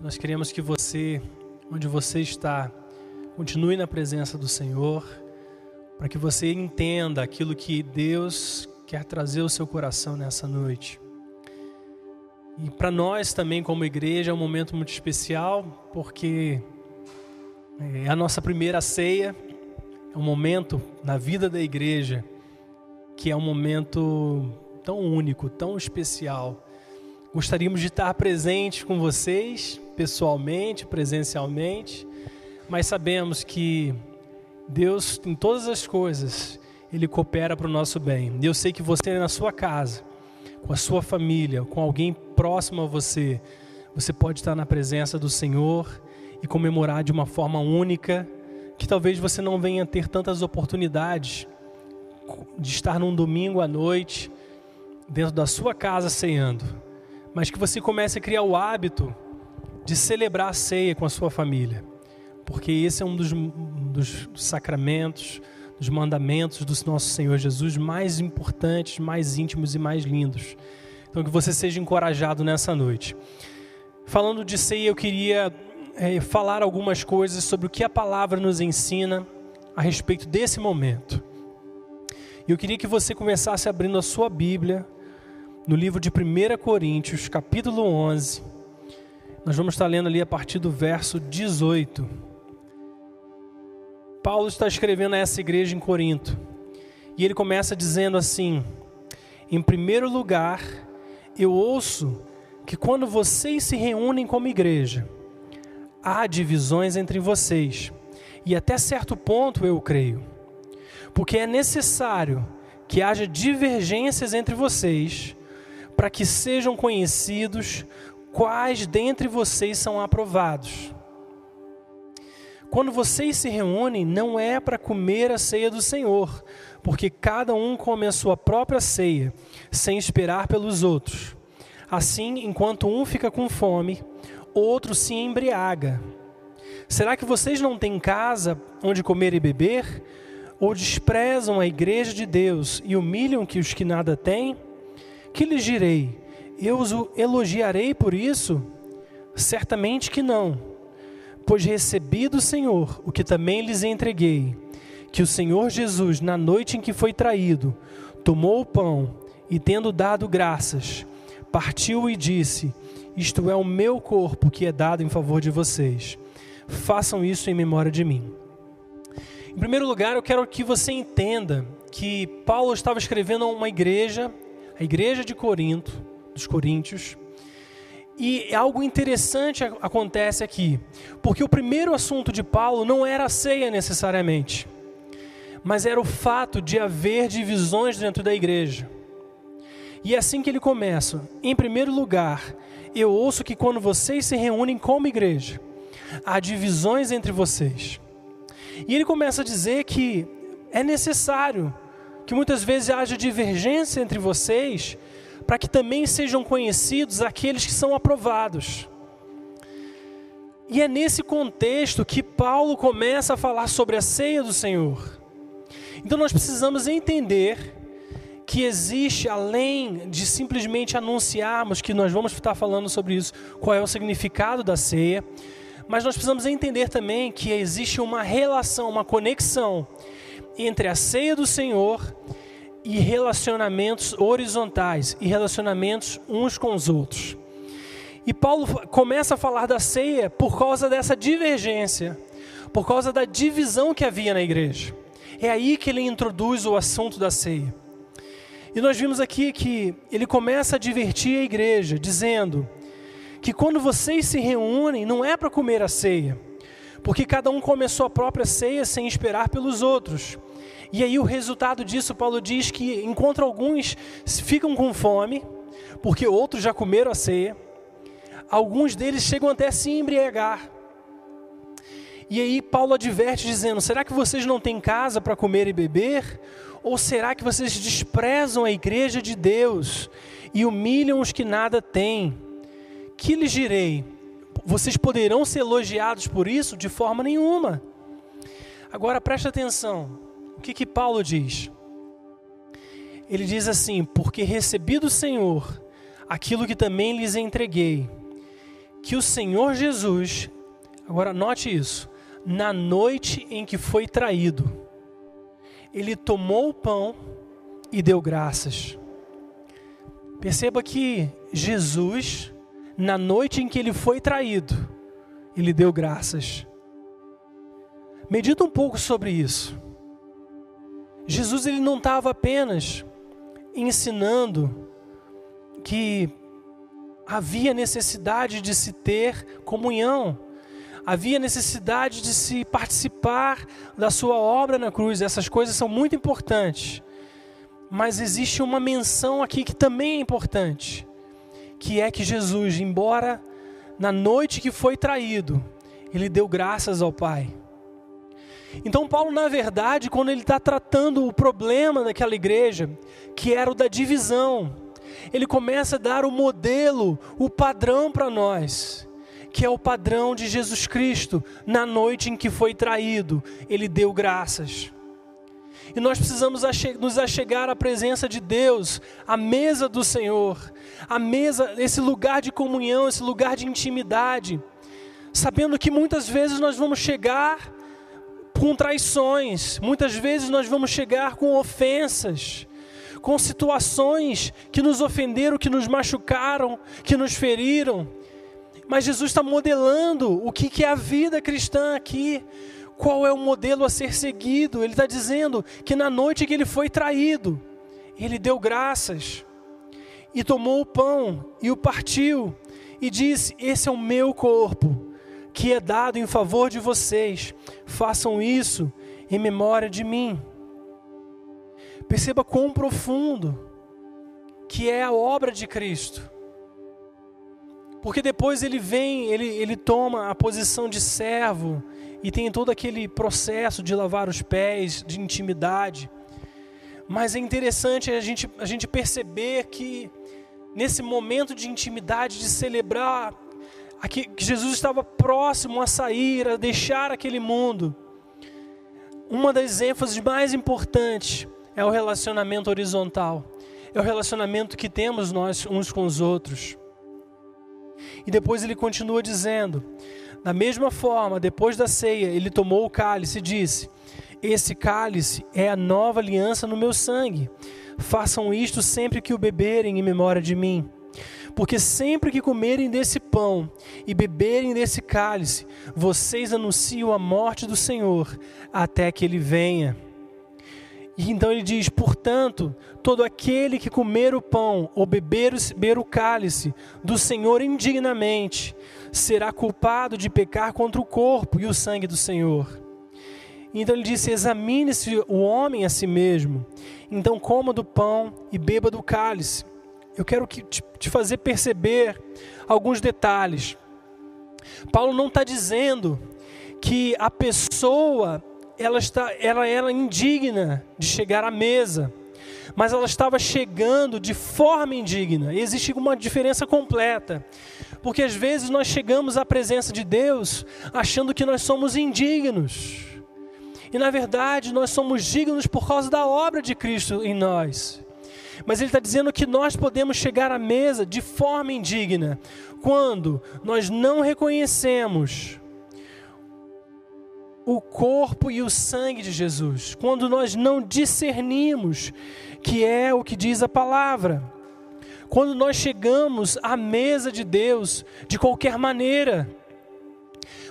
Nós queremos que você, onde você está, continue na presença do Senhor, para que você entenda aquilo que Deus quer trazer ao seu coração nessa noite. E para nós também, como igreja, é um momento muito especial, porque é a nossa primeira ceia, é um momento na vida da igreja que é um momento tão único, tão especial. Gostaríamos de estar presente com vocês, pessoalmente, presencialmente, mas sabemos que Deus, em todas as coisas, Ele coopera para o nosso bem. Eu sei que você, na sua casa, com a sua família, com alguém próximo a você, você pode estar na presença do Senhor e comemorar de uma forma única, que talvez você não venha ter tantas oportunidades de estar num domingo à noite, dentro da sua casa ceando, mas que você comece a criar o hábito de celebrar a ceia com a sua família, porque esse é um dos, dos sacramentos, dos mandamentos do nosso Senhor Jesus mais importantes, mais íntimos e mais lindos. Então, que você seja encorajado nessa noite. Falando de ceia, eu queria é, falar algumas coisas sobre o que a palavra nos ensina a respeito desse momento. E eu queria que você começasse abrindo a sua Bíblia no livro de 1 Coríntios, capítulo 11 nós vamos estar lendo ali a partir do verso 18. Paulo está escrevendo a essa igreja em Corinto. E ele começa dizendo assim: Em primeiro lugar, eu ouço que quando vocês se reúnem como igreja, há divisões entre vocês. E até certo ponto eu creio. Porque é necessário que haja divergências entre vocês para que sejam conhecidos quais dentre vocês são aprovados. Quando vocês se reúnem, não é para comer a ceia do Senhor, porque cada um come a sua própria ceia, sem esperar pelos outros. Assim, enquanto um fica com fome, outro se embriaga. Será que vocês não têm casa onde comer e beber? Ou desprezam a igreja de Deus e humilham que os que nada têm? Que lhes direi? eu os elogiarei por isso? Certamente que não, pois recebi do Senhor o que também lhes entreguei, que o Senhor Jesus, na noite em que foi traído, tomou o pão e, tendo dado graças, partiu e disse: Isto é o meu corpo que é dado em favor de vocês. Façam isso em memória de mim. Em primeiro lugar, eu quero que você entenda que Paulo estava escrevendo a uma igreja, a igreja de Corinto, dos Coríntios. E algo interessante acontece aqui, porque o primeiro assunto de Paulo não era a ceia necessariamente, mas era o fato de haver divisões dentro da igreja. E é assim que ele começa. Em primeiro lugar, eu ouço que quando vocês se reúnem como igreja, há divisões entre vocês. E ele começa a dizer que é necessário que muitas vezes haja divergência entre vocês para que também sejam conhecidos aqueles que são aprovados. E é nesse contexto que Paulo começa a falar sobre a ceia do Senhor. Então nós precisamos entender que existe, além de simplesmente anunciarmos que nós vamos estar falando sobre isso, qual é o significado da ceia, mas nós precisamos entender também que existe uma relação, uma conexão entre a ceia do Senhor e relacionamentos horizontais e relacionamentos uns com os outros. E Paulo começa a falar da ceia por causa dessa divergência, por causa da divisão que havia na igreja. É aí que ele introduz o assunto da ceia. E nós vimos aqui que ele começa a divertir a igreja, dizendo que quando vocês se reúnem, não é para comer a ceia, porque cada um come a própria ceia sem esperar pelos outros. E aí o resultado disso, Paulo diz que enquanto alguns ficam com fome, porque outros já comeram a ceia, alguns deles chegam até a se embriagar. E aí Paulo adverte dizendo: será que vocês não têm casa para comer e beber? Ou será que vocês desprezam a igreja de Deus e humilham os que nada têm? Que lhes direi? Vocês poderão ser elogiados por isso? De forma nenhuma. Agora preste atenção. O que, que Paulo diz? Ele diz assim: Porque recebi do Senhor aquilo que também lhes entreguei, que o Senhor Jesus, agora note isso, na noite em que foi traído, ele tomou o pão e deu graças. Perceba que Jesus, na noite em que ele foi traído, ele deu graças. Medita um pouco sobre isso. Jesus ele não estava apenas ensinando que havia necessidade de se ter comunhão, havia necessidade de se participar da sua obra na cruz. Essas coisas são muito importantes. Mas existe uma menção aqui que também é importante, que é que Jesus, embora na noite que foi traído, ele deu graças ao Pai. Então, Paulo, na verdade, quando ele está tratando o problema daquela igreja, que era o da divisão, ele começa a dar o modelo, o padrão para nós, que é o padrão de Jesus Cristo, na noite em que foi traído, ele deu graças. E nós precisamos nos achegar à presença de Deus, à mesa do Senhor, à mesa, esse lugar de comunhão, esse lugar de intimidade, sabendo que muitas vezes nós vamos chegar com traições, muitas vezes nós vamos chegar com ofensas, com situações que nos ofenderam, que nos machucaram, que nos feriram. Mas Jesus está modelando o que é a vida cristã aqui, qual é o modelo a ser seguido. Ele está dizendo que na noite que ele foi traído, ele deu graças e tomou o pão e o partiu e disse: Esse é o meu corpo que é dado em favor de vocês. Façam isso em memória de mim. Perceba quão profundo que é a obra de Cristo. Porque depois ele vem, ele, ele toma a posição de servo e tem todo aquele processo de lavar os pés, de intimidade. Mas é interessante a gente, a gente perceber que nesse momento de intimidade, de celebrar que Jesus estava próximo a sair, a deixar aquele mundo. Uma das ênfases mais importantes é o relacionamento horizontal. É o relacionamento que temos nós uns com os outros. E depois ele continua dizendo: da mesma forma, depois da ceia, ele tomou o cálice e disse: Esse cálice é a nova aliança no meu sangue. Façam isto sempre que o beberem em memória de mim. Porque sempre que comerem desse pão e beberem desse cálice, vocês anunciam a morte do Senhor até que ele venha. E então ele diz: portanto, todo aquele que comer o pão ou beber o, cálice do Senhor indignamente será culpado de pecar contra o corpo e o sangue do Senhor. Então ele disse: examine-se o homem a si mesmo. Então coma do pão e beba do cálice eu quero te fazer perceber alguns detalhes. Paulo não está dizendo que a pessoa ela está, ela era indigna de chegar à mesa, mas ela estava chegando de forma indigna. Existe uma diferença completa, porque às vezes nós chegamos à presença de Deus achando que nós somos indignos. E na verdade nós somos dignos por causa da obra de Cristo em nós. Mas ele está dizendo que nós podemos chegar à mesa de forma indigna quando nós não reconhecemos o corpo e o sangue de Jesus, quando nós não discernimos que é o que diz a palavra, quando nós chegamos à mesa de Deus de qualquer maneira,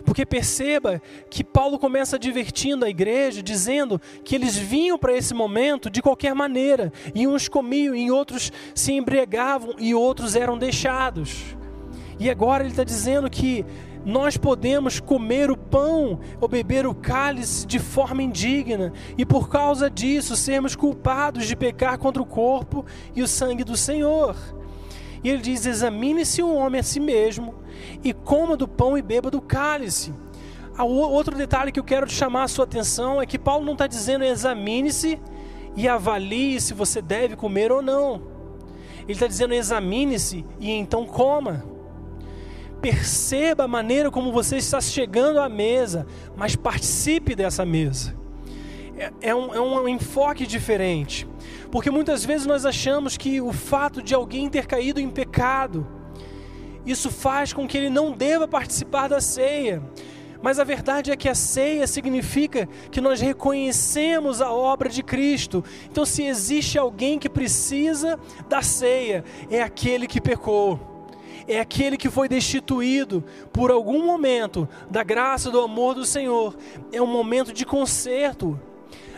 porque perceba que Paulo começa advertindo a igreja, dizendo que eles vinham para esse momento de qualquer maneira, e uns comiam, e outros se embriagavam, e outros eram deixados. E agora ele está dizendo que nós podemos comer o pão ou beber o cálice de forma indigna e por causa disso sermos culpados de pecar contra o corpo e o sangue do Senhor. E ele diz: examine-se um homem a si mesmo e coma do pão e beba do cálice. Ah, outro detalhe que eu quero chamar a sua atenção é que Paulo não está dizendo examine-se e avalie se você deve comer ou não. Ele está dizendo examine-se e então coma. Perceba a maneira como você está chegando à mesa, mas participe dessa mesa. É, é, um, é um enfoque diferente. Porque muitas vezes nós achamos que o fato de alguém ter caído em pecado isso faz com que ele não deva participar da ceia. Mas a verdade é que a ceia significa que nós reconhecemos a obra de Cristo. Então, se existe alguém que precisa da ceia, é aquele que pecou. É aquele que foi destituído por algum momento da graça do amor do Senhor. É um momento de conserto.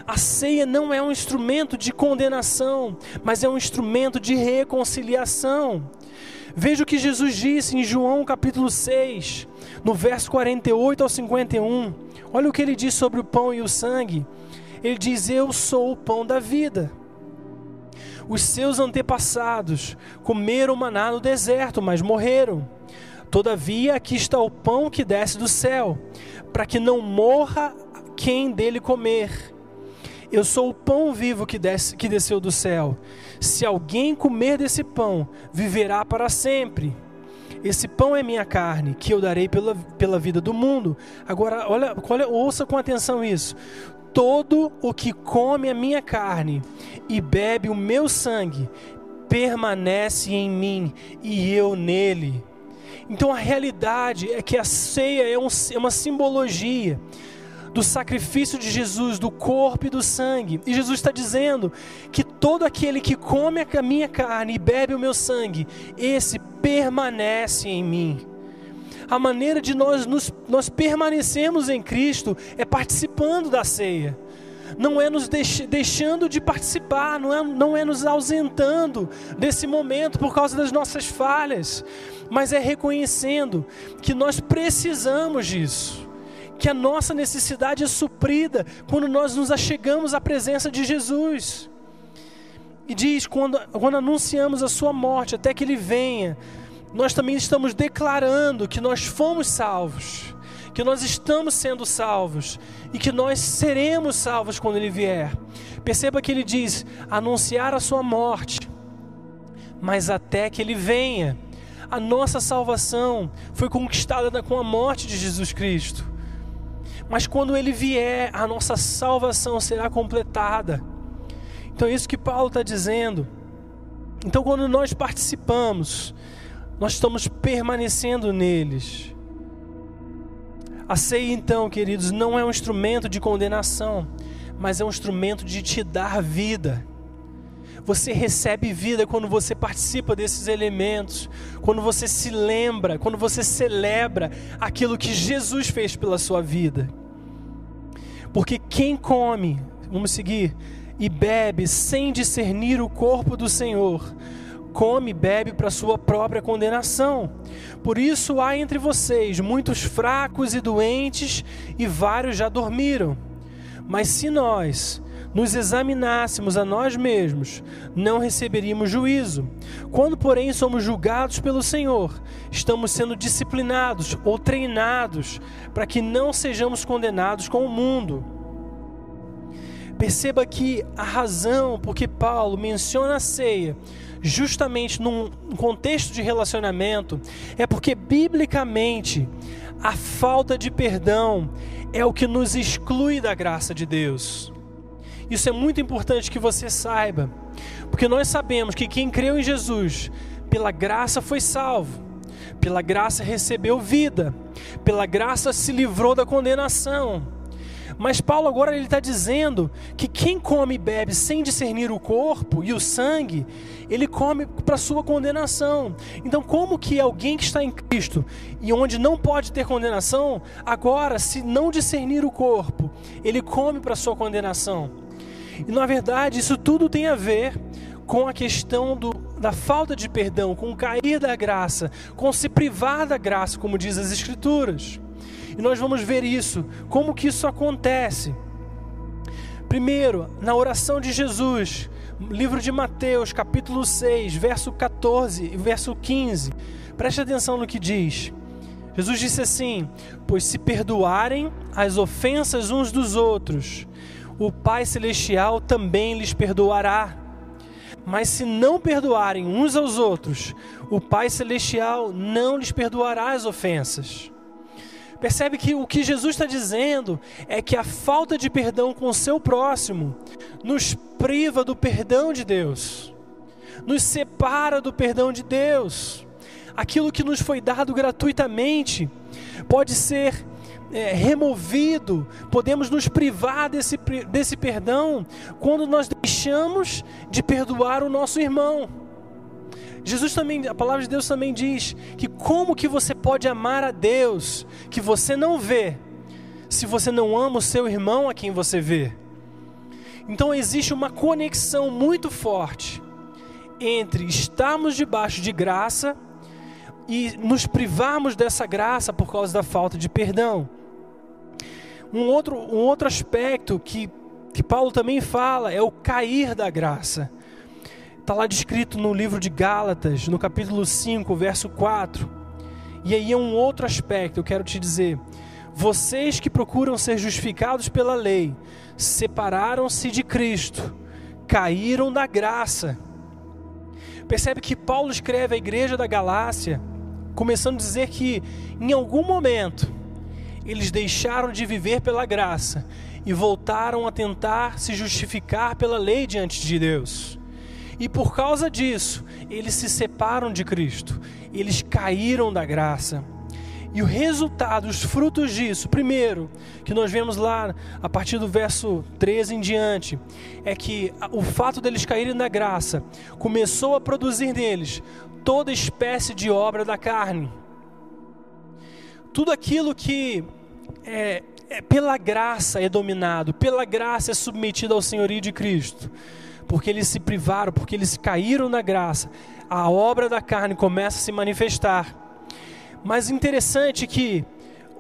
A ceia não é um instrumento de condenação, mas é um instrumento de reconciliação. Veja o que Jesus disse em João capítulo 6, no verso 48 ao 51. Olha o que ele diz sobre o pão e o sangue. Ele diz: Eu sou o pão da vida. Os seus antepassados comeram maná no deserto, mas morreram. Todavia, aqui está o pão que desce do céu, para que não morra quem dele comer. Eu sou o pão vivo que, desce, que desceu do céu. Se alguém comer desse pão, viverá para sempre. Esse pão é minha carne, que eu darei pela, pela vida do mundo. Agora, olha, olha, ouça com atenção isso. Todo o que come a minha carne e bebe o meu sangue, permanece em mim e eu nele. Então a realidade é que a ceia é, um, é uma simbologia do sacrifício de Jesus, do corpo e do sangue. E Jesus está dizendo que todo aquele que come a minha carne e bebe o meu sangue, esse permanece em mim. A maneira de nós, nos, nós permanecermos em Cristo é participando da ceia não é nos deix deixando de participar, não é, não é nos ausentando desse momento por causa das nossas falhas, mas é reconhecendo que nós precisamos disso que a nossa necessidade é suprida quando nós nos achegamos à presença de Jesus. E diz: quando, quando anunciamos a Sua morte até que Ele venha, nós também estamos declarando que nós fomos salvos, que nós estamos sendo salvos e que nós seremos salvos quando Ele vier. Perceba que Ele diz: anunciar a Sua morte, mas até que Ele venha. A nossa salvação foi conquistada com a morte de Jesus Cristo. Mas quando ele vier, a nossa salvação será completada. Então é isso que Paulo está dizendo. Então, quando nós participamos, nós estamos permanecendo neles. A ceia, então, queridos, não é um instrumento de condenação, mas é um instrumento de te dar vida. Você recebe vida quando você participa desses elementos, quando você se lembra, quando você celebra aquilo que Jesus fez pela sua vida. Porque quem come, vamos seguir, e bebe sem discernir o corpo do Senhor, come e bebe para sua própria condenação. Por isso há entre vocês muitos fracos e doentes, e vários já dormiram. Mas se nós, nos examinássemos a nós mesmos, não receberíamos juízo. Quando, porém, somos julgados pelo Senhor, estamos sendo disciplinados ou treinados para que não sejamos condenados com o mundo. Perceba que a razão porque Paulo menciona a ceia, justamente num contexto de relacionamento, é porque biblicamente a falta de perdão é o que nos exclui da graça de Deus. Isso é muito importante que você saiba, porque nós sabemos que quem creu em Jesus, pela graça foi salvo, pela graça recebeu vida, pela graça se livrou da condenação. Mas Paulo agora ele está dizendo que quem come e bebe sem discernir o corpo e o sangue, ele come para sua condenação. Então, como que alguém que está em Cristo e onde não pode ter condenação, agora, se não discernir o corpo, ele come para sua condenação? E na verdade, isso tudo tem a ver com a questão do, da falta de perdão, com o cair da graça, com se privar da graça, como diz as Escrituras. E nós vamos ver isso, como que isso acontece. Primeiro, na oração de Jesus, livro de Mateus, capítulo 6, verso 14 e verso 15. Preste atenção no que diz. Jesus disse assim: Pois se perdoarem as ofensas uns dos outros, o Pai Celestial também lhes perdoará. Mas se não perdoarem uns aos outros, o Pai Celestial não lhes perdoará as ofensas. Percebe que o que Jesus está dizendo é que a falta de perdão com o seu próximo nos priva do perdão de Deus, nos separa do perdão de Deus. aquilo que nos foi dado gratuitamente pode ser é, removido, podemos nos privar desse, desse perdão quando nós deixamos de perdoar o nosso irmão. Jesus também, a palavra de Deus também diz que como que você pode amar a Deus que você não vê, se você não ama o seu irmão a quem você vê? Então existe uma conexão muito forte entre estarmos debaixo de graça e nos privarmos dessa graça por causa da falta de perdão. Um outro, um outro aspecto que, que Paulo também fala é o cair da graça. Está lá descrito no livro de Gálatas, no capítulo 5, verso 4. E aí é um outro aspecto, eu quero te dizer. Vocês que procuram ser justificados pela lei, separaram-se de Cristo, caíram da graça. Percebe que Paulo escreve à igreja da Galácia, começando a dizer que em algum momento eles deixaram de viver pela graça e voltaram a tentar se justificar pela lei diante de Deus. E por causa disso, eles se separam de Cristo, eles caíram da graça. E o resultado, os frutos disso, primeiro, que nós vemos lá a partir do verso 13 em diante, é que o fato deles caírem da graça começou a produzir neles toda espécie de obra da carne. Tudo aquilo que é, é, pela graça é dominado, pela graça é submetido ao senhorio de Cristo, porque eles se privaram, porque eles caíram na graça, a obra da carne começa a se manifestar. Mas interessante que,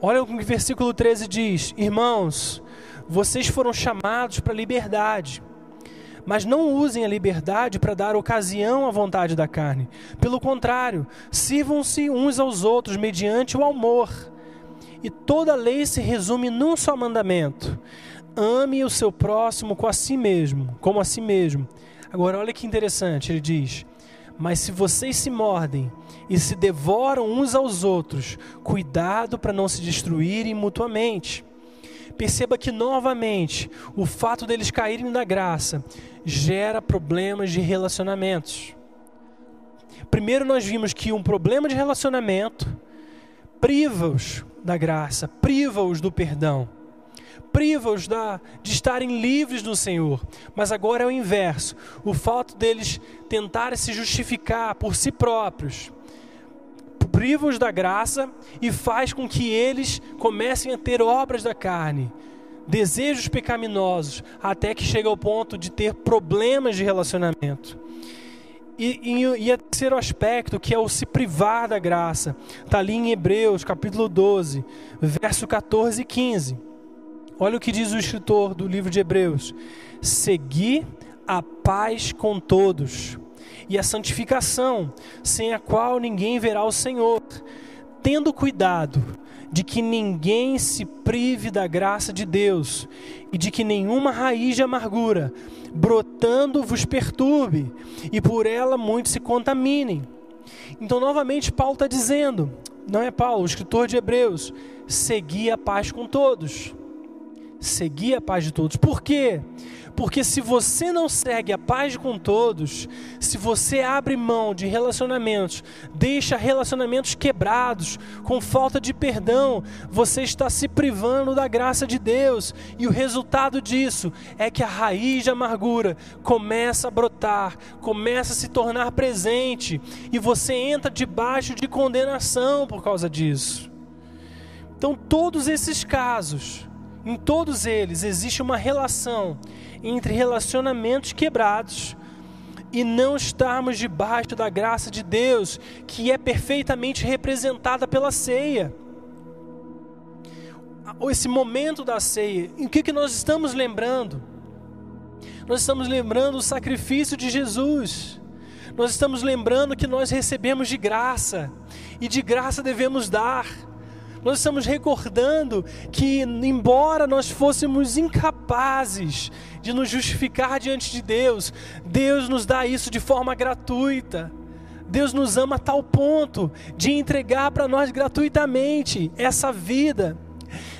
olha o que o versículo 13 diz: Irmãos, vocês foram chamados para liberdade. Mas não usem a liberdade para dar ocasião à vontade da carne. Pelo contrário, sirvam-se uns aos outros mediante o amor e toda lei se resume num só mandamento: ame o seu próximo com a si mesmo, como a si mesmo. Agora olha que interessante, ele diz: "Mas se vocês se mordem e se devoram uns aos outros, cuidado para não se destruírem mutuamente." Perceba que novamente o fato deles caírem da graça gera problemas de relacionamentos. Primeiro nós vimos que um problema de relacionamento priva-os da graça, priva-os do perdão, priva-os de estarem livres do Senhor. Mas agora é o inverso: o fato deles tentarem se justificar por si próprios, priva-os da graça e faz com que eles comecem a ter obras da carne, desejos pecaminosos, até que chega ao ponto de ter problemas de relacionamento. E, e, e o terceiro aspecto, que é o se privar da graça, está ali em Hebreus, capítulo 12, verso 14 e 15. Olha o que diz o escritor do livro de Hebreus: Segui a paz com todos e a santificação, sem a qual ninguém verá o Senhor, tendo cuidado de que ninguém se prive da graça de Deus e de que nenhuma raiz de amargura brotando vos perturbe e por ela muitos se contaminem. Então, novamente, Paulo está dizendo, não é Paulo, o escritor de Hebreus, segui a paz com todos. Segui a paz de todos. Por quê? Porque se você não segue a paz com todos, se você abre mão de relacionamentos, deixa relacionamentos quebrados, com falta de perdão, você está se privando da graça de Deus. E o resultado disso é que a raiz de amargura começa a brotar, começa a se tornar presente, e você entra debaixo de condenação por causa disso. Então, todos esses casos, em todos eles existe uma relação entre relacionamentos quebrados e não estarmos debaixo da graça de Deus, que é perfeitamente representada pela ceia. Esse momento da ceia, em que, que nós estamos lembrando? Nós estamos lembrando o sacrifício de Jesus. Nós estamos lembrando que nós recebemos de graça e de graça devemos dar. Nós estamos recordando que, embora nós fôssemos incapazes de nos justificar diante de Deus, Deus nos dá isso de forma gratuita. Deus nos ama a tal ponto de entregar para nós gratuitamente essa vida.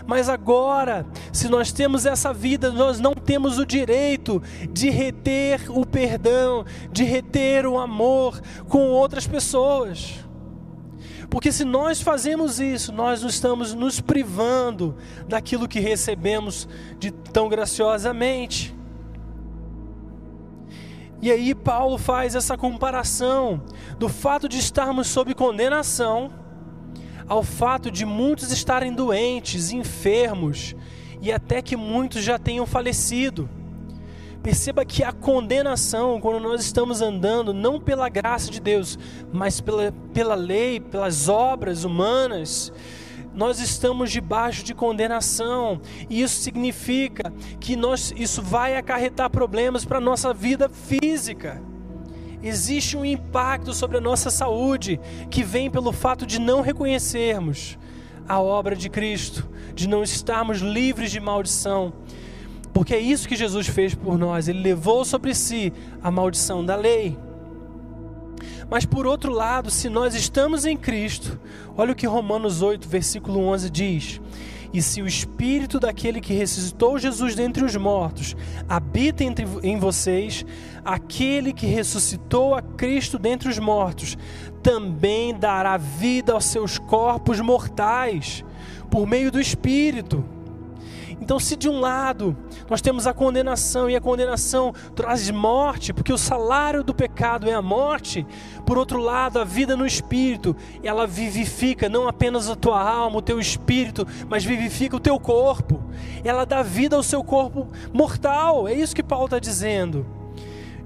Mas agora, se nós temos essa vida, nós não temos o direito de reter o perdão, de reter o amor com outras pessoas. Porque se nós fazemos isso, nós não estamos nos privando daquilo que recebemos de tão graciosamente. E aí Paulo faz essa comparação do fato de estarmos sob condenação ao fato de muitos estarem doentes, enfermos e até que muitos já tenham falecido. Perceba que a condenação, quando nós estamos andando não pela graça de Deus, mas pela, pela lei, pelas obras humanas, nós estamos debaixo de condenação, e isso significa que nós, isso vai acarretar problemas para a nossa vida física. Existe um impacto sobre a nossa saúde que vem pelo fato de não reconhecermos a obra de Cristo, de não estarmos livres de maldição. Porque é isso que Jesus fez por nós, ele levou sobre si a maldição da lei. Mas por outro lado, se nós estamos em Cristo, olha o que Romanos 8, versículo 11 diz: E se o espírito daquele que ressuscitou Jesus dentre os mortos habita entre, em vocês, aquele que ressuscitou a Cristo dentre os mortos também dará vida aos seus corpos mortais por meio do espírito então, se de um lado nós temos a condenação e a condenação traz morte, porque o salário do pecado é a morte, por outro lado, a vida no espírito, ela vivifica não apenas a tua alma, o teu espírito, mas vivifica o teu corpo. Ela dá vida ao seu corpo mortal. É isso que Paulo está dizendo.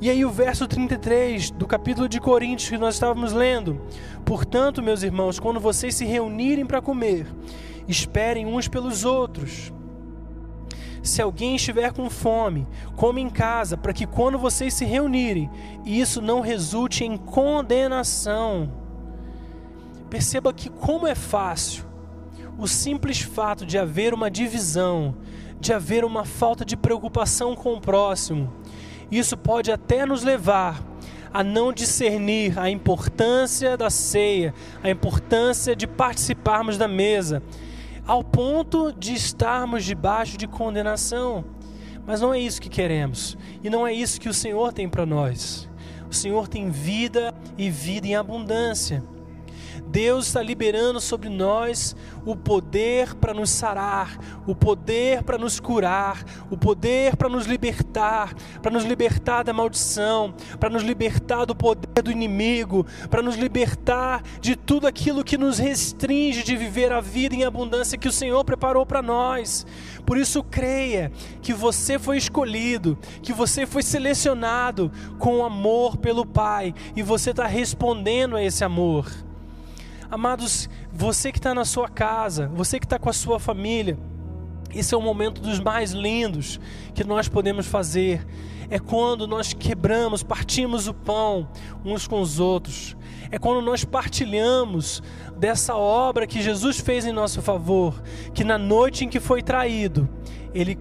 E aí o verso 33 do capítulo de Coríntios que nós estávamos lendo. Portanto, meus irmãos, quando vocês se reunirem para comer, esperem uns pelos outros. Se alguém estiver com fome, come em casa, para que quando vocês se reunirem, isso não resulte em condenação. Perceba que como é fácil o simples fato de haver uma divisão, de haver uma falta de preocupação com o próximo. Isso pode até nos levar a não discernir a importância da ceia, a importância de participarmos da mesa ao ponto de estarmos debaixo de condenação. Mas não é isso que queremos, e não é isso que o Senhor tem para nós. O Senhor tem vida e vida em abundância. Deus está liberando sobre nós o poder para nos sarar, o poder para nos curar, o poder para nos libertar, para nos libertar da maldição, para nos libertar do poder do inimigo, para nos libertar de tudo aquilo que nos restringe de viver a vida em abundância que o Senhor preparou para nós. Por isso, creia que você foi escolhido, que você foi selecionado com amor pelo Pai e você está respondendo a esse amor. Amados, você que está na sua casa, você que está com a sua família, esse é o momento dos mais lindos que nós podemos fazer. É quando nós quebramos, partimos o pão uns com os outros. É quando nós partilhamos dessa obra que Jesus fez em nosso favor, que na noite em que foi traído, ele,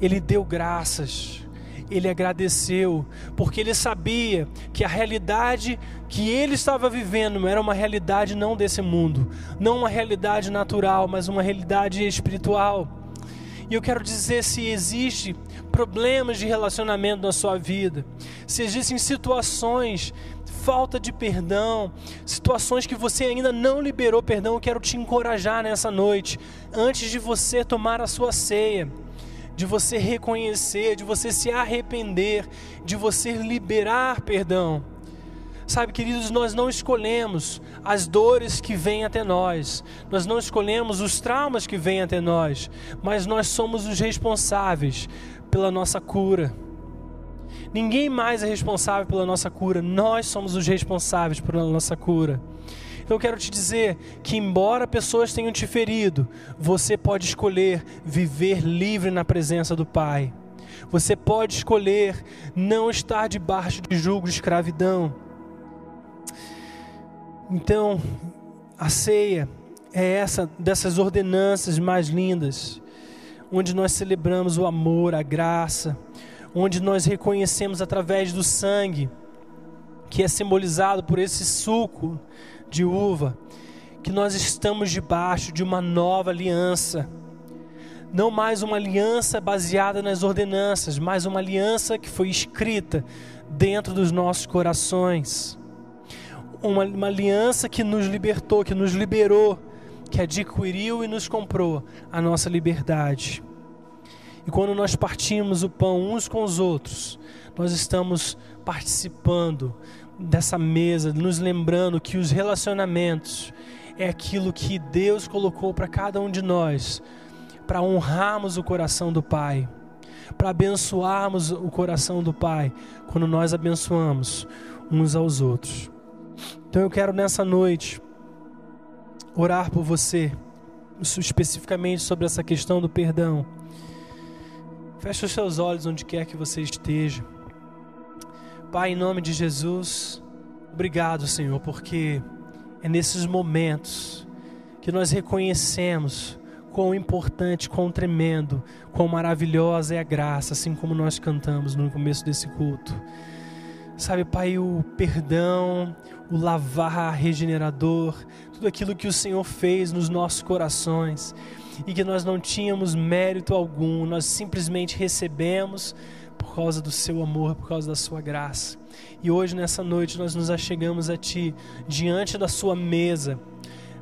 ele deu graças ele agradeceu, porque ele sabia que a realidade que ele estava vivendo era uma realidade não desse mundo, não uma realidade natural, mas uma realidade espiritual. E eu quero dizer se existe problemas de relacionamento na sua vida, se existem situações, falta de perdão, situações que você ainda não liberou perdão, eu quero te encorajar nessa noite, antes de você tomar a sua ceia de você reconhecer, de você se arrepender, de você liberar perdão. Sabe, queridos, nós não escolhemos as dores que vêm até nós, nós não escolhemos os traumas que vêm até nós, mas nós somos os responsáveis pela nossa cura. Ninguém mais é responsável pela nossa cura, nós somos os responsáveis pela nossa cura. Eu quero te dizer que, embora pessoas tenham te ferido, você pode escolher viver livre na presença do Pai. Você pode escolher não estar debaixo de julgo de escravidão. Então, a ceia é essa dessas ordenanças mais lindas, onde nós celebramos o amor, a graça, onde nós reconhecemos através do sangue, que é simbolizado por esse suco de uva, que nós estamos debaixo de uma nova aliança. Não mais uma aliança baseada nas ordenanças, mas uma aliança que foi escrita dentro dos nossos corações. uma, uma aliança que nos libertou, que nos liberou, que adquiriu e nos comprou a nossa liberdade. E quando nós partimos o pão uns com os outros, nós estamos participando dessa mesa, nos lembrando que os relacionamentos é aquilo que Deus colocou para cada um de nós, para honrarmos o coração do Pai, para abençoarmos o coração do Pai, quando nós abençoamos uns aos outros. Então eu quero nessa noite orar por você, especificamente sobre essa questão do perdão. Feche os seus olhos onde quer que você esteja. Pai, em nome de Jesus, obrigado, Senhor, porque é nesses momentos que nós reconhecemos quão importante, quão tremendo, quão maravilhosa é a graça, assim como nós cantamos no começo desse culto. Sabe, Pai, o perdão, o lavar regenerador, tudo aquilo que o Senhor fez nos nossos corações e que nós não tínhamos mérito algum, nós simplesmente recebemos causa do seu amor, por causa da sua graça. E hoje, nessa noite, nós nos achegamos a Ti, diante da Sua mesa,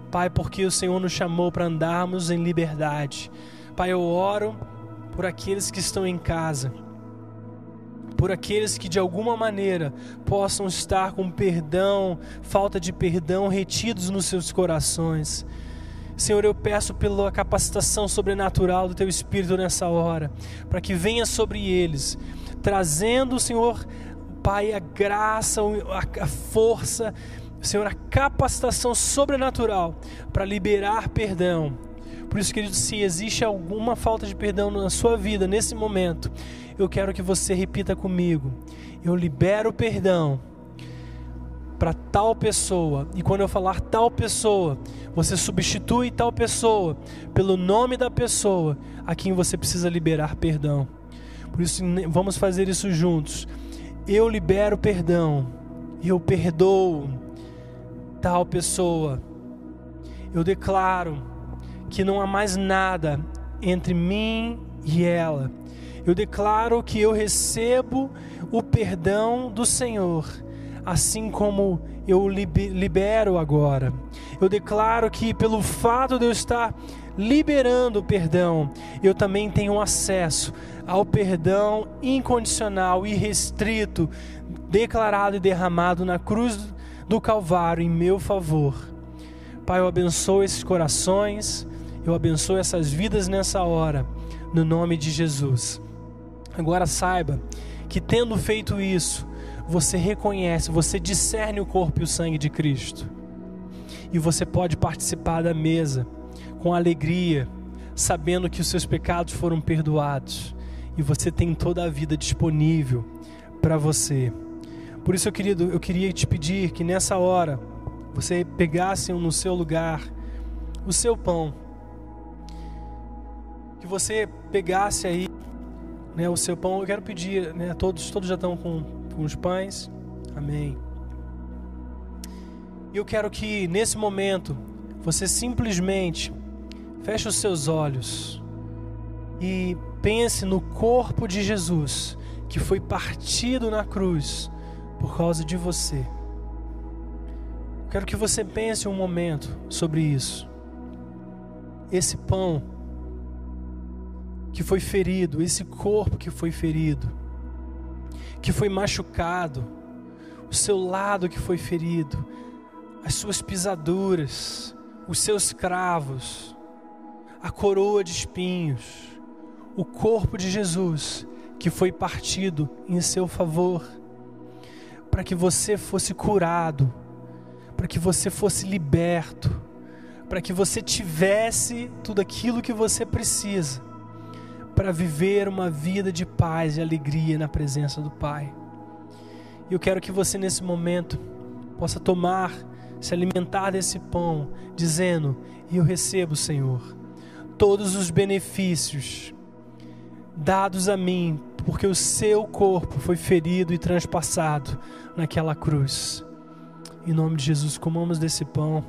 Pai, porque o Senhor nos chamou para andarmos em liberdade. Pai, eu oro por aqueles que estão em casa por aqueles que de alguma maneira possam estar com perdão, falta de perdão retidos nos seus corações. Senhor, eu peço pela capacitação sobrenatural do Teu Espírito nessa hora, para que venha sobre eles, trazendo, Senhor, Pai, a graça, a força, Senhor, a capacitação sobrenatural para liberar perdão. Por isso, querido, se existe alguma falta de perdão na sua vida nesse momento, eu quero que você repita comigo. Eu libero perdão para tal pessoa. E quando eu falar tal pessoa, você substitui tal pessoa pelo nome da pessoa a quem você precisa liberar perdão. Por isso, vamos fazer isso juntos. Eu libero perdão. Eu perdoo tal pessoa. Eu declaro que não há mais nada entre mim e ela eu declaro que eu recebo o perdão do Senhor, assim como eu libero agora. Eu declaro que pelo fato de eu estar liberando o perdão, eu também tenho acesso ao perdão incondicional e restrito, declarado e derramado na cruz do Calvário em meu favor. Pai, eu abençoo esses corações, eu abençoo essas vidas nessa hora, no nome de Jesus. Agora saiba que tendo feito isso, você reconhece, você discerne o corpo e o sangue de Cristo. E você pode participar da mesa com alegria, sabendo que os seus pecados foram perdoados e você tem toda a vida disponível para você. Por isso, querido, eu queria te pedir que nessa hora você pegasse no seu lugar o seu pão, que você pegasse aí né, o seu pão. Eu quero pedir, né, todos, todos já estão com, com os pães. Amém. E eu quero que nesse momento você simplesmente feche os seus olhos e pense no corpo de Jesus que foi partido na cruz por causa de você. Quero que você pense um momento sobre isso. Esse pão que foi ferido, esse corpo que foi ferido, que foi machucado, o seu lado que foi ferido, as suas pisaduras, os seus cravos, a coroa de espinhos, o corpo de Jesus que foi partido em seu favor, para que você fosse curado, para que você fosse liberto, para que você tivesse tudo aquilo que você precisa para viver uma vida de paz e alegria na presença do Pai. Eu quero que você nesse momento possa tomar, se alimentar desse pão, dizendo: Eu recebo, Senhor, todos os benefícios dados a mim, porque o seu corpo foi ferido e transpassado naquela cruz. Em nome de Jesus, comamos desse pão.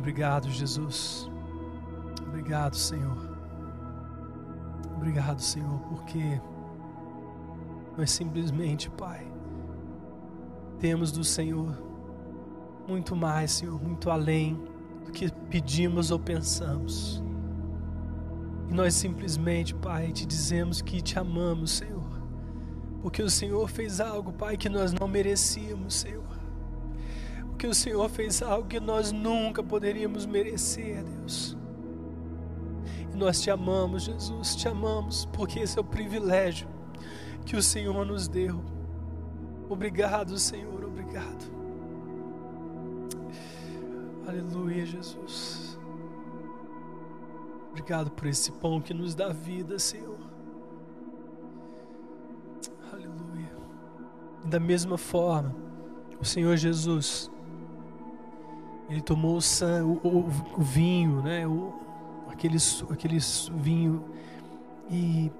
Obrigado, Jesus. Obrigado, Senhor. Obrigado, Senhor, porque nós simplesmente, Pai, temos do Senhor muito mais, Senhor, muito além do que pedimos ou pensamos. E nós simplesmente, Pai, te dizemos que te amamos, Senhor. Porque o Senhor fez algo, Pai, que nós não merecíamos, Senhor. Porque o Senhor fez algo que nós nunca poderíamos merecer, Deus. E nós te amamos, Jesus, te amamos, porque esse é o privilégio que o Senhor nos deu. Obrigado, Senhor, obrigado. Aleluia, Jesus. Obrigado por esse pão que nos dá vida, Senhor. Aleluia. E da mesma forma, o Senhor Jesus, Ele tomou o, o, o, vinho, né? O, aquele, aquele vinho e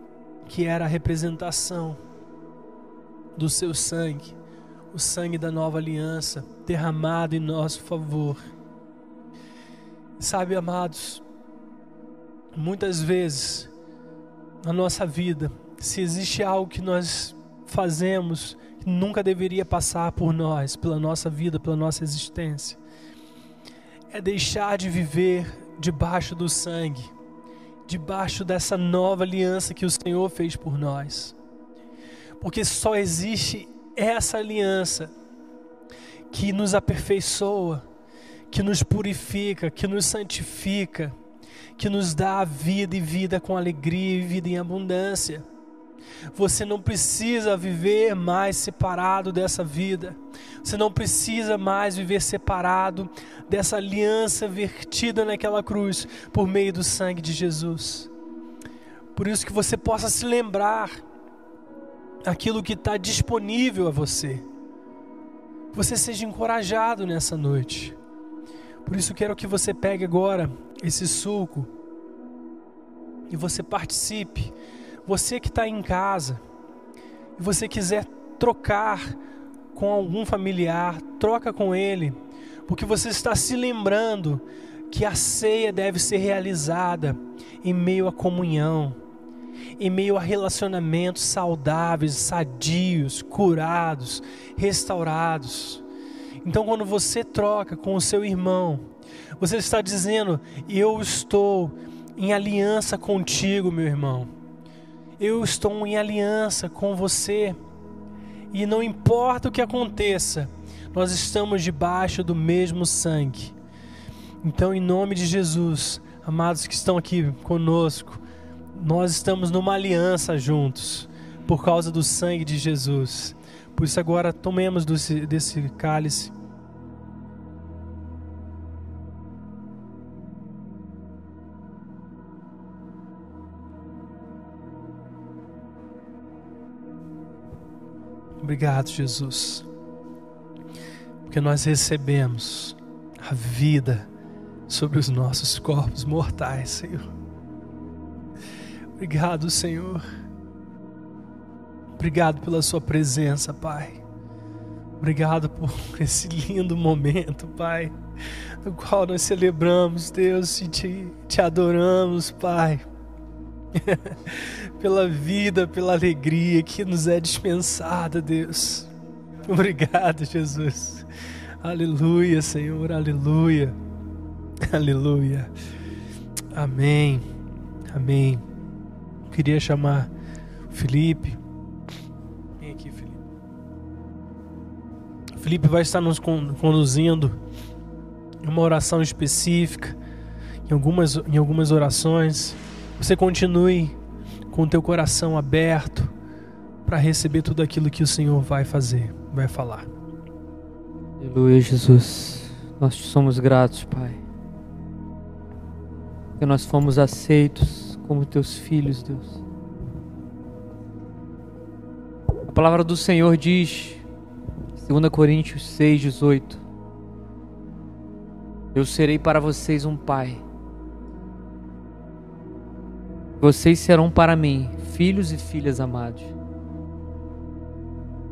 que era a representação do seu sangue, o sangue da nova aliança derramado em nosso favor. Sabe, amados, Muitas vezes na nossa vida, se existe algo que nós fazemos que nunca deveria passar por nós, pela nossa vida, pela nossa existência, é deixar de viver debaixo do sangue, debaixo dessa nova aliança que o Senhor fez por nós. Porque só existe essa aliança que nos aperfeiçoa, que nos purifica, que nos santifica, que nos dá a vida e vida com alegria e vida em abundância. Você não precisa viver mais separado dessa vida. Você não precisa mais viver separado dessa aliança vertida naquela cruz por meio do sangue de Jesus. Por isso que você possa se lembrar aquilo que está disponível a você. Você seja encorajado nessa noite. Por isso quero que você pegue agora esse suco e você participe. Você que está em casa e você quiser trocar com algum familiar, troca com ele, porque você está se lembrando que a ceia deve ser realizada em meio à comunhão, em meio a relacionamentos saudáveis, sadios, curados, restaurados. Então, quando você troca com o seu irmão, você está dizendo: Eu estou em aliança contigo, meu irmão. Eu estou em aliança com você. E não importa o que aconteça, nós estamos debaixo do mesmo sangue. Então, em nome de Jesus, amados que estão aqui conosco, nós estamos numa aliança juntos, por causa do sangue de Jesus. Por isso, agora tomemos desse, desse cálice. Obrigado, Jesus, porque nós recebemos a vida sobre os nossos corpos mortais, Senhor. Obrigado, Senhor. Obrigado pela Sua presença, Pai. Obrigado por esse lindo momento, Pai, no qual nós celebramos, Deus, e te, te adoramos, Pai. pela vida, pela alegria que nos é dispensada, Deus. Obrigado, Jesus. Aleluia, Senhor, aleluia. Aleluia. Amém. Amém. queria chamar o Felipe. Vem aqui, Felipe. Felipe vai estar nos conduzindo uma oração específica, em algumas, em algumas orações. Você continue com teu coração aberto para receber tudo aquilo que o Senhor vai fazer, vai falar. Aleluia, Jesus. Nós te somos gratos, Pai. Que nós fomos aceitos como teus filhos, Deus. A palavra do Senhor diz, 2 Coríntios 6, 18: Eu serei para vocês um pai vocês serão para mim filhos e filhas amados.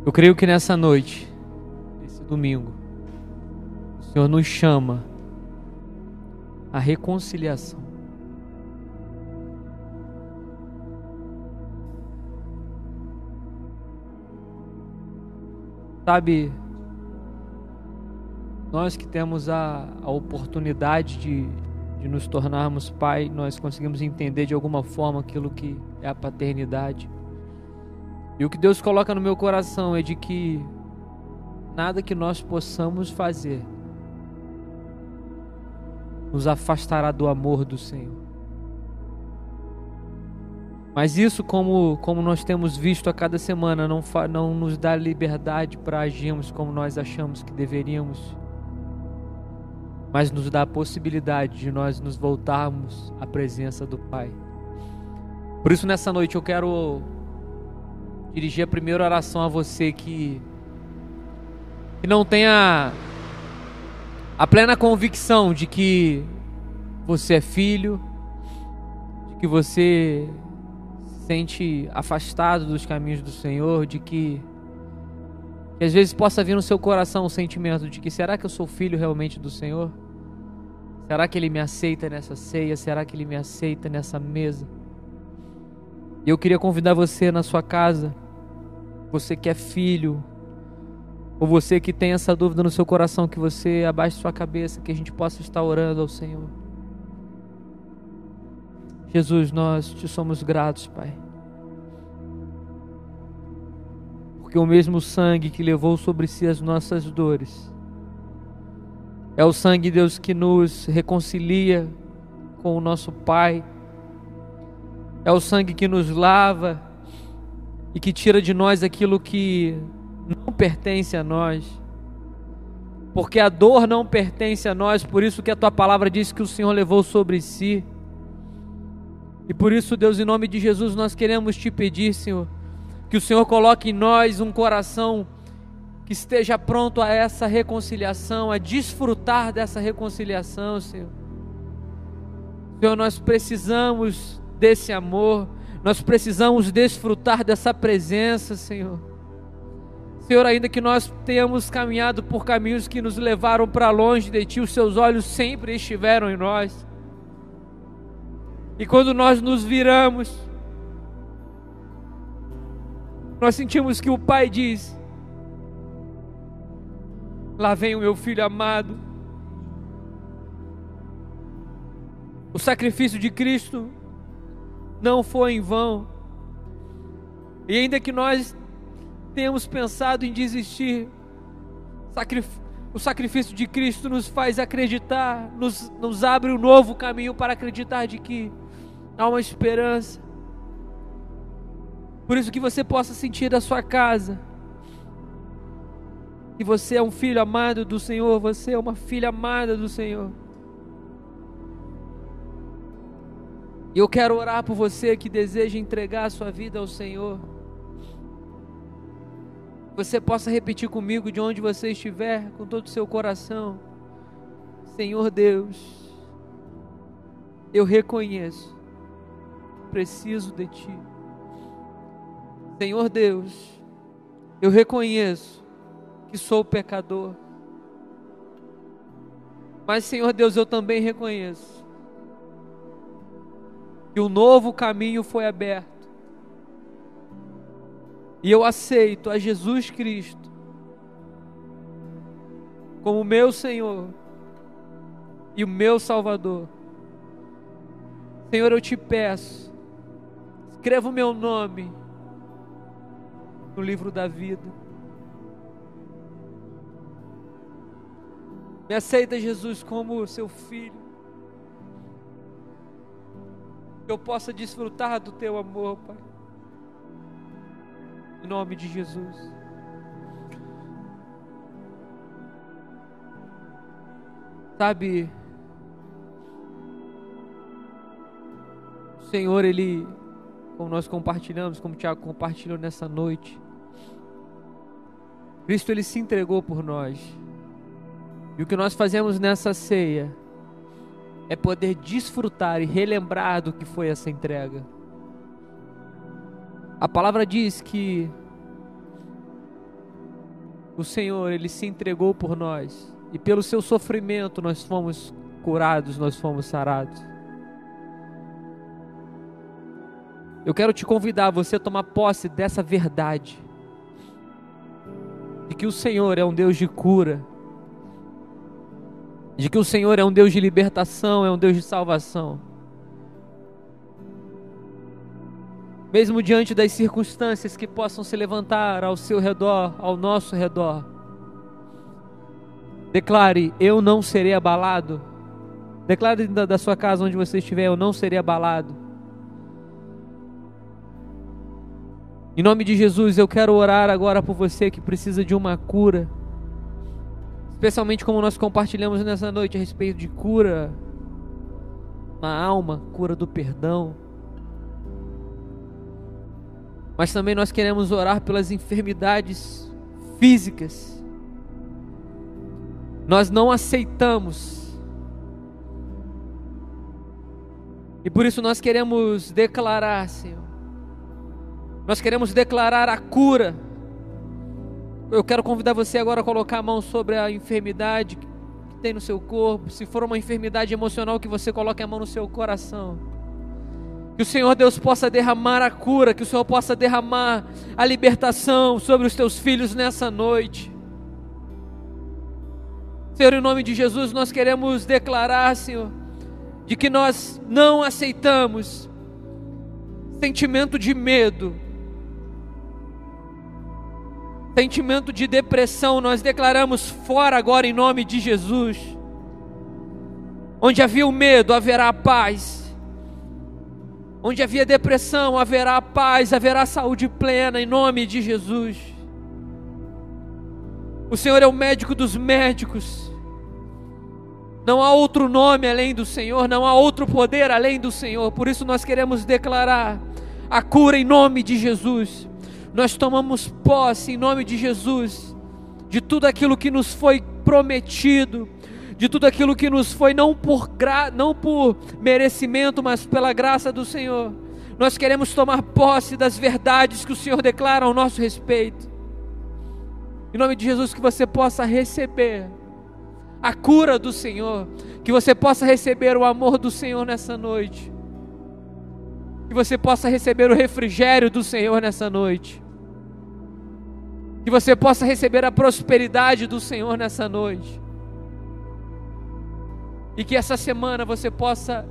Eu creio que nessa noite, nesse domingo, o Senhor nos chama a reconciliação. Sabe, nós que temos a, a oportunidade de, de nos tornarmos pai, nós conseguimos entender de alguma forma aquilo que é a paternidade. E o que Deus coloca no meu coração é de que nada que nós possamos fazer nos afastará do amor do Senhor. Mas isso, como, como nós temos visto a cada semana, não, não nos dá liberdade para agirmos como nós achamos que deveríamos, mas nos dá a possibilidade de nós nos voltarmos à presença do Pai. Por isso, nessa noite, eu quero dirigir a primeira oração a você que, que não tenha a plena convicção de que você é filho, de que você se sente afastado dos caminhos do Senhor, de que, que às vezes possa vir no seu coração o sentimento de que será que eu sou filho realmente do Senhor? Será que Ele me aceita nessa ceia? Será que Ele me aceita nessa mesa? E eu queria convidar você na sua casa, você que é filho, ou você que tem essa dúvida no seu coração, que você abaixe sua cabeça, que a gente possa estar orando ao Senhor. Jesus, nós te somos gratos, Pai. Porque o mesmo sangue que levou sobre si as nossas dores é o sangue, Deus, que nos reconcilia com o nosso Pai. É o sangue que nos lava e que tira de nós aquilo que não pertence a nós. Porque a dor não pertence a nós, por isso que a tua palavra diz que o Senhor levou sobre si. E por isso, Deus, em nome de Jesus, nós queremos te pedir, Senhor, que o Senhor coloque em nós um coração que esteja pronto a essa reconciliação, a desfrutar dessa reconciliação, Senhor. Senhor, nós precisamos desse amor, nós precisamos desfrutar dessa presença, Senhor. Senhor, ainda que nós tenhamos caminhado por caminhos que nos levaram para longe de Ti, os Seus olhos sempre estiveram em nós. E quando nós nos viramos, nós sentimos que o Pai diz: Lá vem o meu filho amado. O sacrifício de Cristo não foi em vão. E ainda que nós tenhamos pensado em desistir, o sacrifício de Cristo nos faz acreditar, nos, nos abre um novo caminho para acreditar de que há uma esperança. Por isso que você possa sentir da sua casa que você é um filho amado do Senhor, você é uma filha amada do Senhor. E eu quero orar por você que deseja entregar a sua vida ao Senhor você possa repetir comigo de onde você estiver, com todo o seu coração. Senhor Deus, eu reconheço, preciso de Ti. Senhor Deus, eu reconheço que sou pecador. Mas, Senhor Deus, eu também reconheço que um novo caminho foi aberto e eu aceito a Jesus Cristo como meu Senhor e o meu Salvador. Senhor, eu te peço, escreva o meu nome no livro da vida. Me aceita, Jesus, como seu filho. Que eu possa desfrutar do teu amor, Pai. Em nome de Jesus. Sabe, o Senhor, Ele, como nós compartilhamos, como o Tiago compartilhou nessa noite, Cristo, Ele se entregou por nós. E o que nós fazemos nessa ceia é poder desfrutar e relembrar do que foi essa entrega. A palavra diz que o Senhor, ele se entregou por nós e pelo seu sofrimento nós fomos curados, nós fomos sarados. Eu quero te convidar a você tomar posse dessa verdade. Que o Senhor é um Deus de cura. De que o Senhor é um Deus de libertação, é um Deus de salvação. Mesmo diante das circunstâncias que possam se levantar ao seu redor, ao nosso redor, declare: Eu não serei abalado. Declare da, da sua casa onde você estiver: Eu não serei abalado. Em nome de Jesus, eu quero orar agora por você que precisa de uma cura. Especialmente como nós compartilhamos nessa noite a respeito de cura na alma, cura do perdão mas também nós queremos orar pelas enfermidades físicas. Nós não aceitamos. E por isso nós queremos declarar, Senhor. Nós queremos declarar a cura. Eu quero convidar você agora a colocar a mão sobre a enfermidade que tem no seu corpo. Se for uma enfermidade emocional, que você coloque a mão no seu coração. Que o Senhor Deus possa derramar a cura, que o Senhor possa derramar a libertação sobre os teus filhos nessa noite. Senhor, em nome de Jesus, nós queremos declarar, Senhor, de que nós não aceitamos sentimento de medo, sentimento de depressão, nós declaramos fora agora em nome de Jesus. Onde havia o medo, haverá paz. Onde havia depressão, haverá paz, haverá saúde plena, em nome de Jesus. O Senhor é o médico dos médicos. Não há outro nome além do Senhor, não há outro poder além do Senhor. Por isso nós queremos declarar a cura em nome de Jesus. Nós tomamos posse em nome de Jesus de tudo aquilo que nos foi prometido de tudo aquilo que nos foi não por gra, não por merecimento, mas pela graça do Senhor. Nós queremos tomar posse das verdades que o Senhor declara ao nosso respeito. Em nome de Jesus que você possa receber a cura do Senhor, que você possa receber o amor do Senhor nessa noite. Que você possa receber o refrigério do Senhor nessa noite. Que você possa receber a prosperidade do Senhor nessa noite. E que essa semana você possa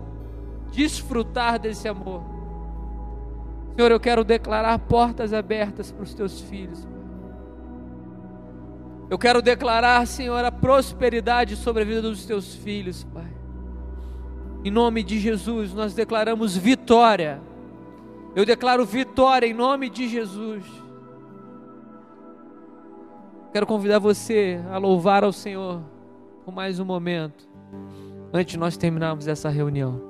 desfrutar desse amor. Senhor, eu quero declarar portas abertas para os teus filhos. Eu quero declarar, Senhor, a prosperidade sobre a vida dos teus filhos, Pai. Em nome de Jesus, nós declaramos vitória. Eu declaro vitória em nome de Jesus. Quero convidar você a louvar ao Senhor por mais um momento antes de nós terminarmos essa reunião.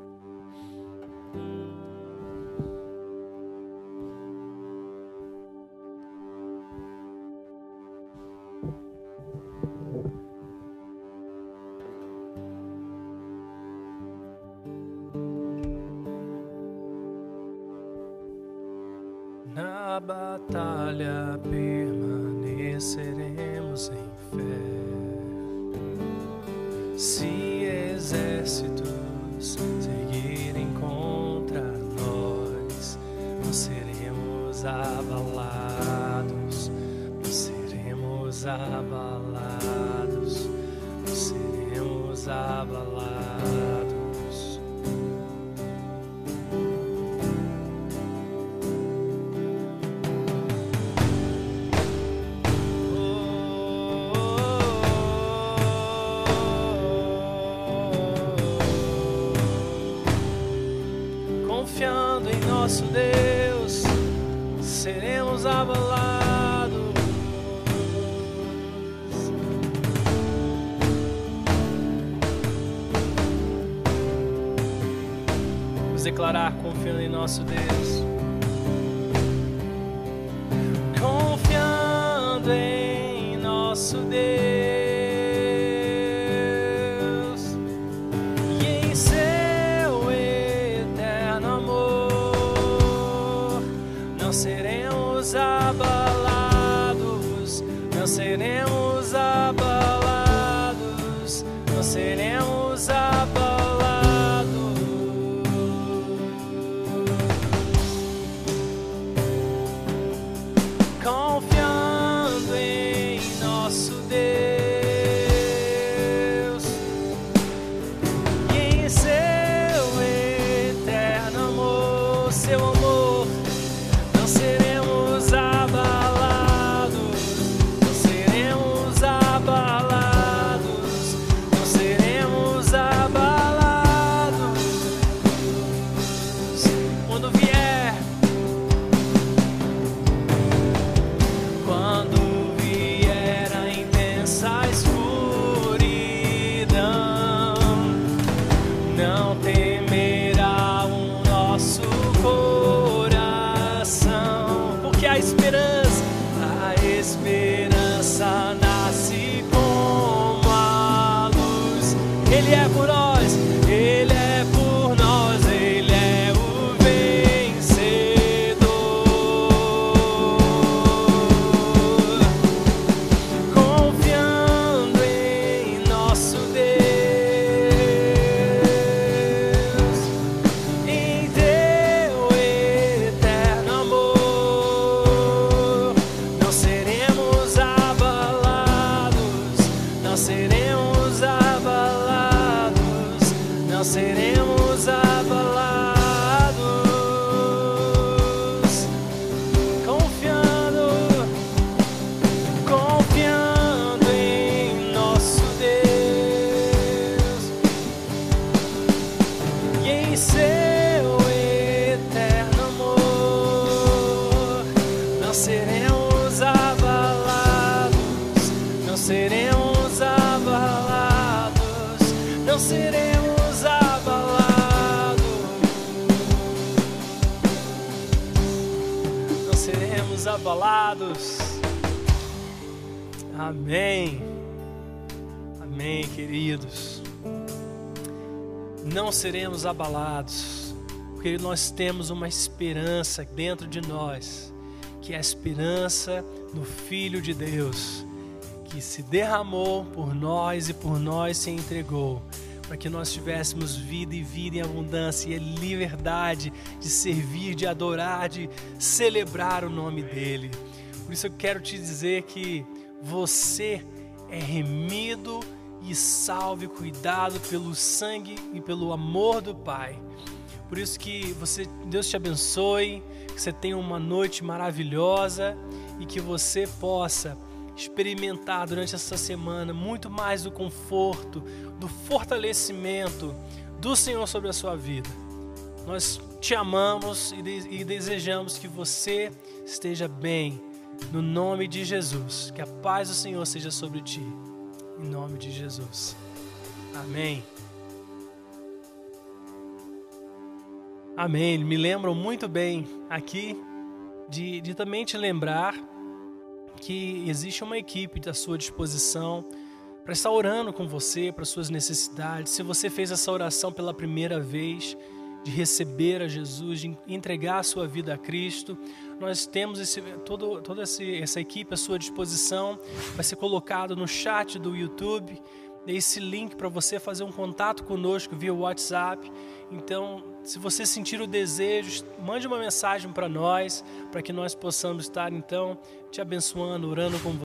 Seremos abalados. Vamos declarar confiando em nosso Deus. Confiando em nosso Deus. Esperança, a esperança nasce Não seremos abalados, porque nós temos uma esperança dentro de nós, que é a esperança no Filho de Deus, que se derramou por nós e por nós se entregou, para que nós tivéssemos vida e vida em abundância e a liberdade de servir, de adorar, de celebrar o nome dele. Por isso eu quero te dizer que você é remido e salvo e cuidado pelo sangue e pelo amor do Pai. Por isso que você, Deus te abençoe, que você tenha uma noite maravilhosa e que você possa experimentar durante essa semana muito mais do conforto, do fortalecimento do Senhor sobre a sua vida. Nós te amamos e desejamos que você esteja bem, no nome de Jesus. Que a paz do Senhor seja sobre ti, em nome de Jesus. Amém. Amém. Me lembram muito bem aqui de, de também te lembrar que existe uma equipe à sua disposição para estar orando com você, para suas necessidades. Se você fez essa oração pela primeira vez, de receber a Jesus, de entregar a sua vida a Cristo, nós temos esse, todo, toda essa equipe à sua disposição. Vai ser colocado no chat do YouTube esse link para você fazer um contato conosco via WhatsApp. Então, se você sentir o desejo, mande uma mensagem para nós, para que nós possamos estar então te abençoando, orando com você.